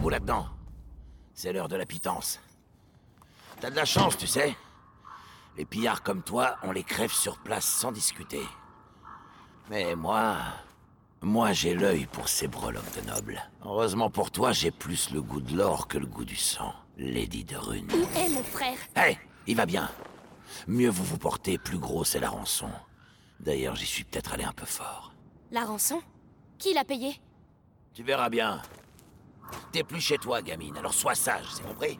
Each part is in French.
debout là-dedans? C'est l'heure de la pitance. T'as de la chance, tu sais. Les pillards comme toi, on les crève sur place sans discuter. Mais moi... Moi, j'ai l'œil pour ces breloques de nobles. Heureusement pour toi, j'ai plus le goût de l'or que le goût du sang. Lady de Rune. Où est mon frère? Hé, il va bien. Mieux vous vous portez, plus gros c'est la rançon. D'ailleurs, j'y suis peut-être allé un peu fort. La rançon? Qui l'a payé? Tu verras bien. T'es plus chez toi, gamine, alors sois sage, c'est compris?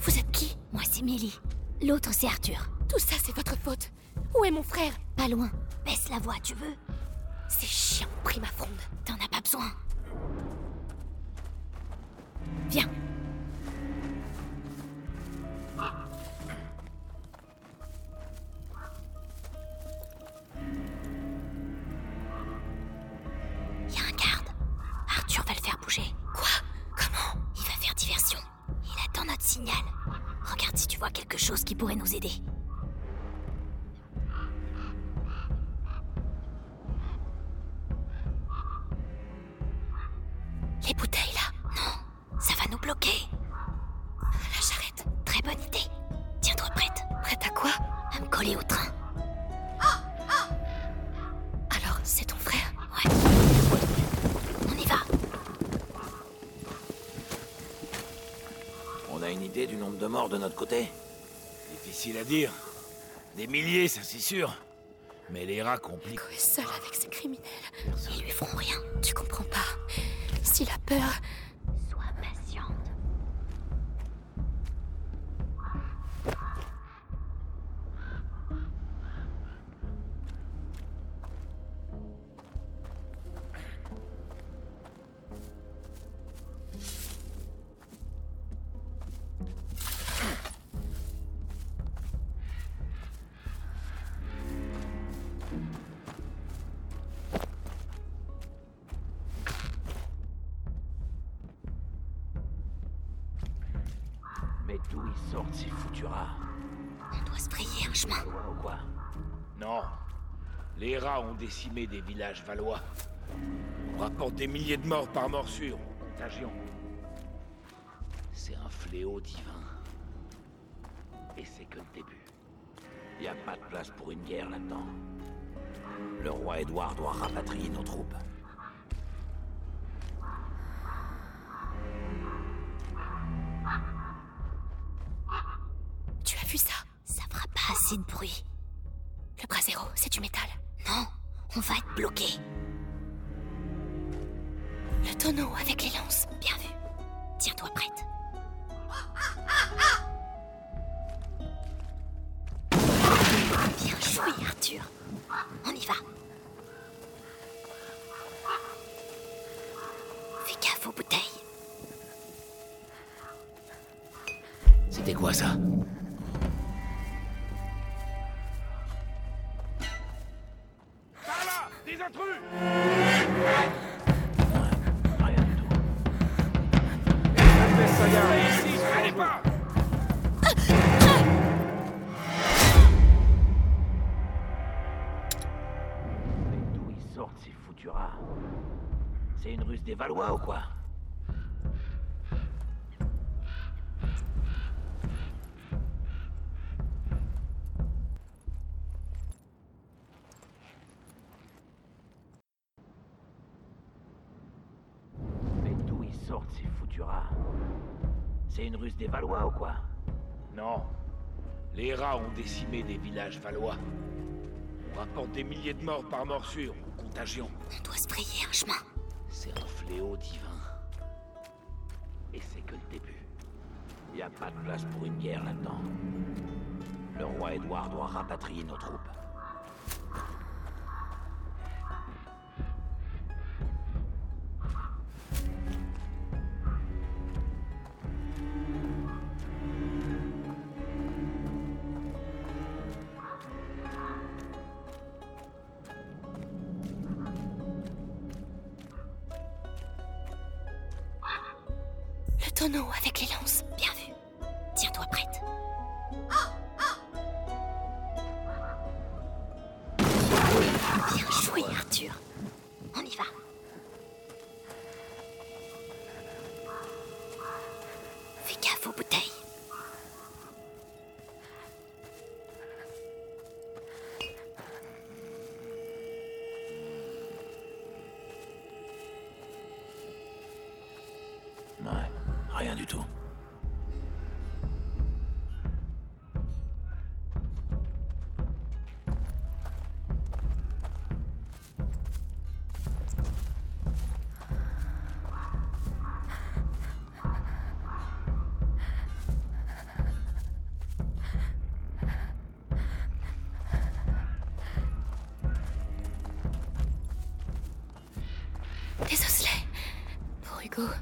Vous êtes qui Moi, c'est Mélie. L'autre, c'est Arthur. Tout ça, c'est votre faute. Où est mon frère Pas loin. Baisse la voix, tu veux Ces chiens ont pris ma fronde. T'en as pas besoin. Viens. Les bouteilles, là Non, ça va nous bloquer. La charrette Très bonne idée. Tiens-toi prête Prête à quoi? À me coller au train. Alors, c'est ton frère? Ouais. On y va. On a une idée du nombre de morts de notre côté Difficile à dire. Des milliers, ça c'est sûr. Mais les rats compliquent. Avec ces criminels. Peur, ils sortent ces foutus rats On doit se frayer un chemin. Loin ou quoi? Non. Les rats ont décimé des villages valois. On rapporte des milliers de morts par morsure. Contagion. C'est un fléau divin. Et c'est que le début. Y a pas de place pour une guerre là-dedans. Le roi Édouard doit rapatrier nos troupes. Assez de bruit. Le brasero, c'est du métal. Non, on va être bloqué. Le tonneau avec les lances. Bien vu. Tiens-toi prête. Des intrus Rien du tout. Ici, allez pas Mais d'où ils sortent ces foutus rats? C'est une ruse des Valois ou quoi Mais d'où ils sortent ces foutus rats C'est une ruse des Valois ou quoi Non. Les rats ont décimé des villages valois. On rapporte des milliers de morts par morsure ou contagion. On doit se frayer un chemin. C'est un fléau divin. Et c'est que le début. Y a pas de place pour une guerre là-dedans. Le roi Édouard doit rapatrier nos troupes. Bien joué, Pour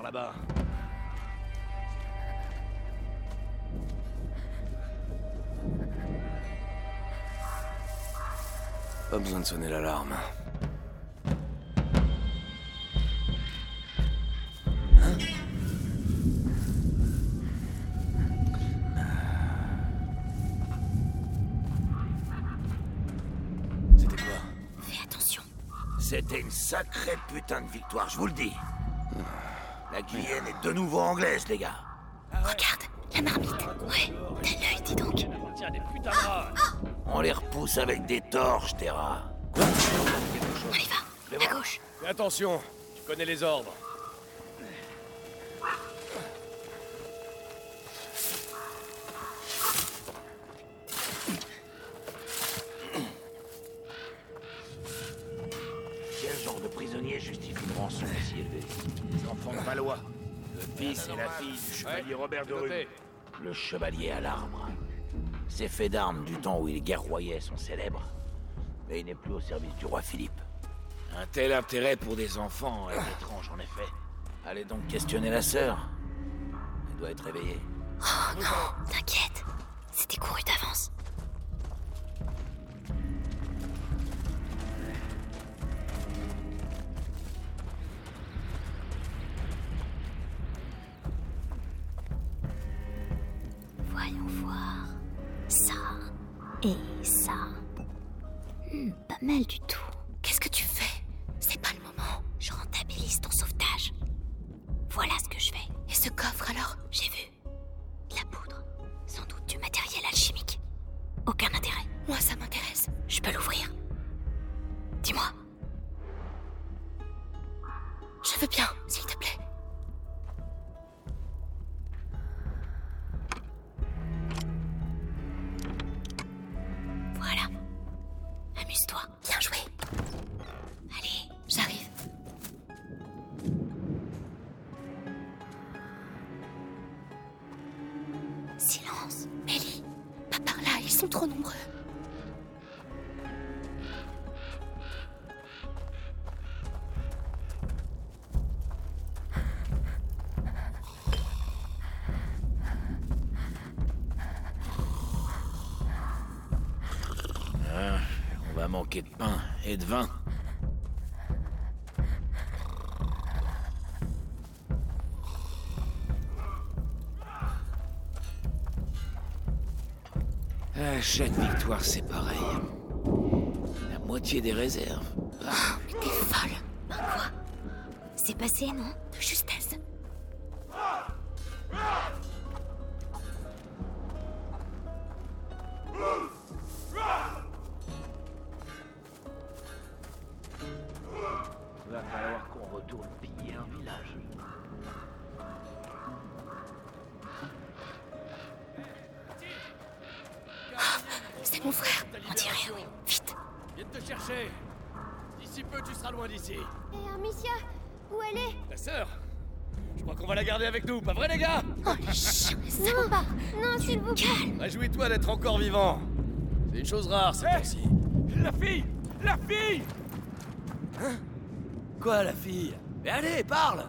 par là-bas. Pas besoin de sonner l'alarme. Hein C'était quoi? Fais attention. C'était une sacrée putain de victoire, je vous le dis. La Guyenne est de nouveau anglaise, les gars. Regarde, la marmite. Ouais, t'as l'œil, dis donc. Tiens, des putains de rats. On les repousse avec des torches. Quoi On y va. À gauche. Fais attention, tu connais les ordres. Les enfants de Valois. Le fils et la fille du chevalier Robert de Rue. Le chevalier à l'arbre. Ces faits d'armes du temps où il guerroyait sont célèbres. Mais il n'est plus au service du roi Philippe. Un tel intérêt pour des enfants est étrange en effet. Allez donc questionner la sœur. Elle doit être réveillée. Oh non, t'inquiète. C'était couru d'avance. Et ça. Hmm, pas mal du tout. Trop nombreux. On va manquer de pain et de vin. Chaque victoire, c'est pareil. La moitié des réserves. Ah, Mais t'es folle. Ben quoi? C'est passé, non? De justesse. Chercher. D'ici peu, tu seras loin d'ici. Et Amicia Où elle est? Ta sœur. Je crois qu'on va la garder avec nous, pas vrai, les gars? Oh, les chiens, Non, salopes. non, s'il vous plaît. Réjouis-toi d'être encore vivant. C'est une chose rare, ces Eh temps-ci. La fille La fille. Quoi, la fille? Mais allez, parle.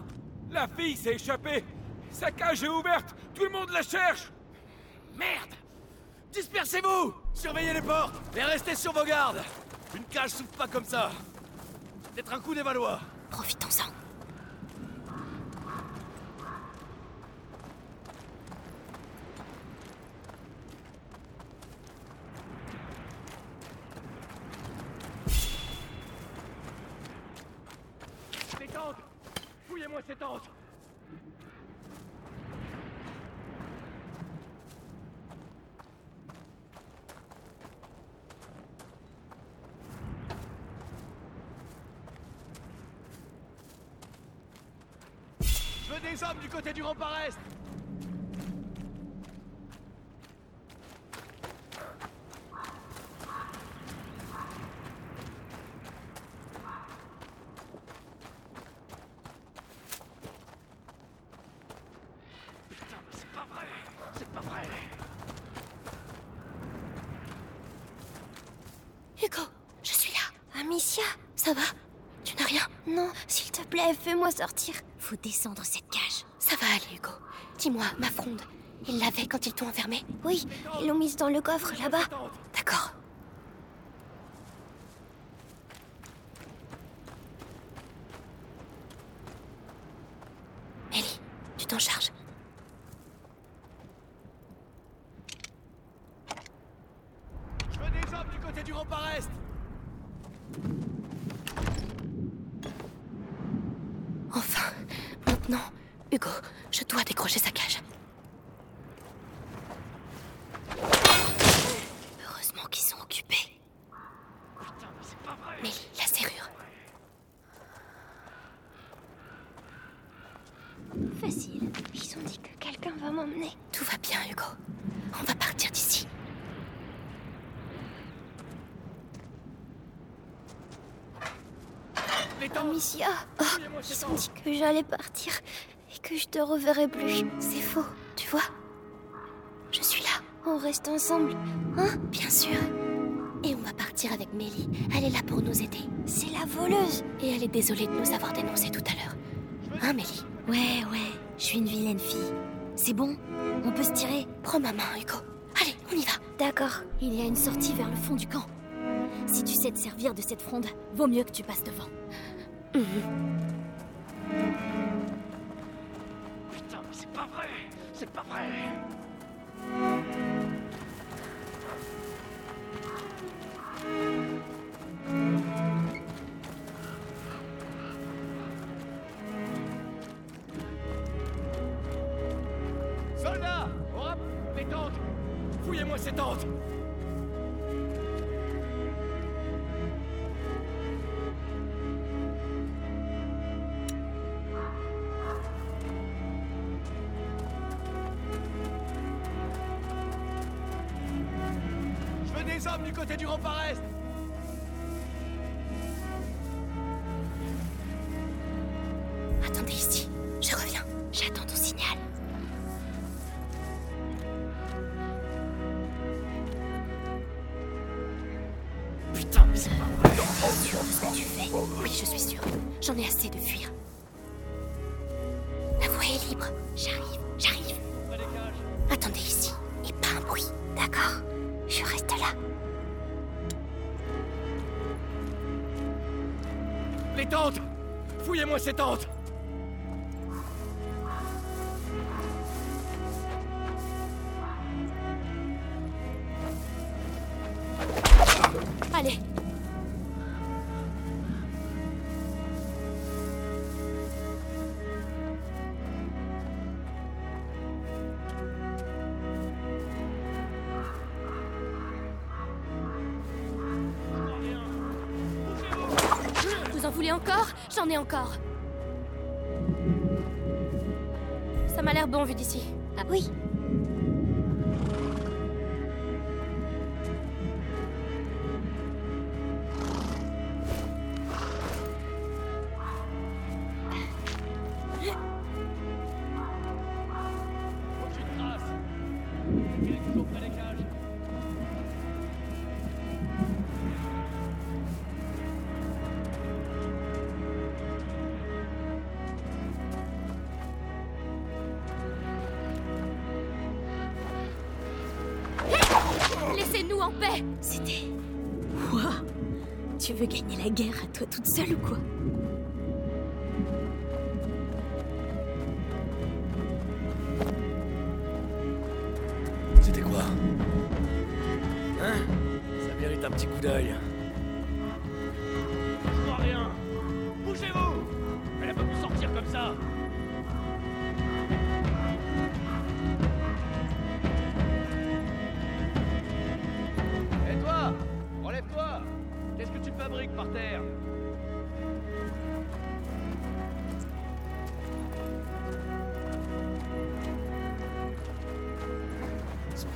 La fille s'est échappée. Sa cage est ouverte. Tout le monde la cherche. Merde. Dispersez-vous. Surveillez les portes. Et restez sur vos gardes Une cage s'ouvre pas comme ça. Peut-être un coup des Valois. Profitons-en. Ces tentes Fouillez-moi ces tentes des hommes du côté du rempart est. Putain, mais c'est pas vrai. C'est pas vrai. Hugo, je suis là. Amicia Ça va? Tu n'as rien? Non, s'il te plaît, fais-moi sortir. Faut descendre cette cage. Ça va aller, Hugo. Dis-moi, ma fronde, ils l'avaient quand ils t'ont enfermé? Oui, ils l'ont mise dans le coffre là-bas. D'accord. Ellie, tu t'en charges. Je veux des hommes du côté du rempart est Enfin, maintenant, Hugo, je dois décrocher sa cage. Heureusement qu'ils sont occupés. Putain, mais c'est pas vrai Mais la serrure. Facile. Ils ont dit que quelqu'un va m'emmener. Tout va bien, Hugo. On va partir d'ici. Oh, ils ont dit que j'allais partir et que je te reverrai plus. C'est faux, tu vois Je suis là, On reste ensemble, hein bien sûr. Et on va partir avec Mélie. Elle est là pour nous aider. C'est la voleuse. Et elle est désolée de nous avoir dénoncés tout à l'heure. Hein, Mélie? Ouais, ouais, je suis une vilaine fille. C'est bon? On peut se tirer? Prends ma main, Hugo. Allez, on y va. D'accord. Il y a une sortie vers le fond du camp. Si tu sais te servir de cette fronde, vaut mieux que tu passes devant. Putain, mais c'est pas vrai. C'est pas vrai. Soldats On rappe les tentes Fouillez-moi ces tentes du côté du rempart est Attendez ici. Je reviens. J'attends ton signal. Putain, mais c'est pas vrai Sûr de ce que tu fais Oui, je suis sûre. J'en ai assez de fuir. La voie est libre. J'arrive, j'arrive. Attendez ici. Et pas un bruit. D'accord? Fouillez-moi ces tentes voulez encore? J'en ai encore. Ça m'a l'air bon vu d'ici. Ah oui Laissez-nous en paix C'était. Quoi? Tu veux gagner la guerre à toi toute seule ou quoi? C'était quoi? Hein? Ça mérite un petit coup d'œil.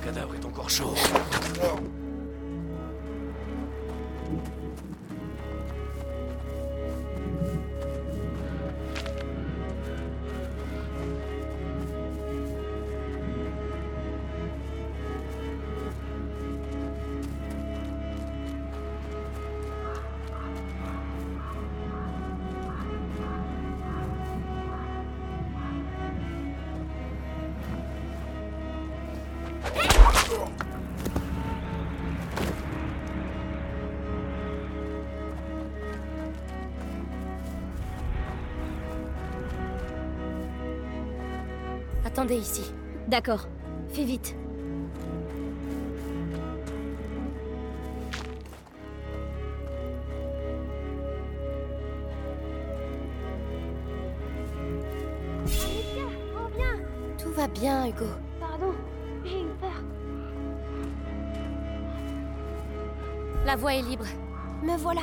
Cadavre est encore chaud. Attendez ici. D'accord. Fais vite. Tout va bien, Hugo. Pardon, j'ai eu peur. La voie est libre. Me voilà.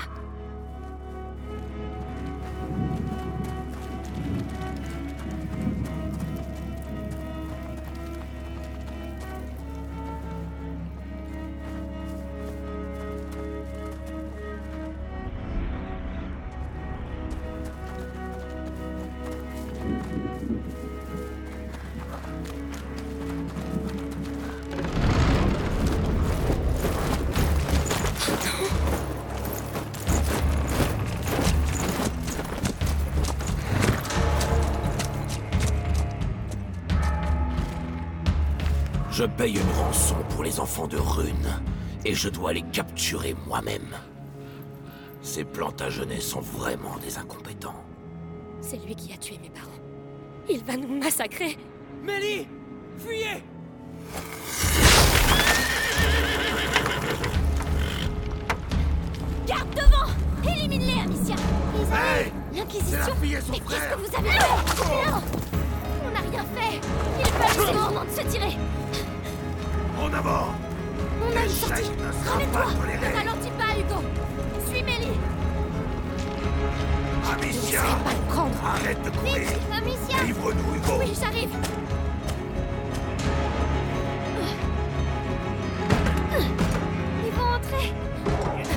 Je paye une rançon pour les enfants de Rune, et je dois les capturer moi-même. Ces Plantagenets sont vraiment des incompétents. C'est lui qui a tué mes parents. Il va nous massacrer. Mélie Fuyez! Garde devant! Élimine-les, Amicia! L'Inquisition. et son Mais qu'est-ce que vous avez fait? Non! On n'a rien fait. Il fallait ce moment de se tirer avant. On a une sortie L'échec ne Ralentis pas, Hugo. Suis Mélie. Amicia laisserai pas le prendre. Arrête de courir. Amicia. Livre-nous, Hugo. Oui, j'arrive. Ils vont entrer.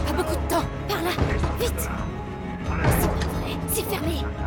Pas beaucoup de temps. Par là. Vite. C'est pas vrai. C'est fermé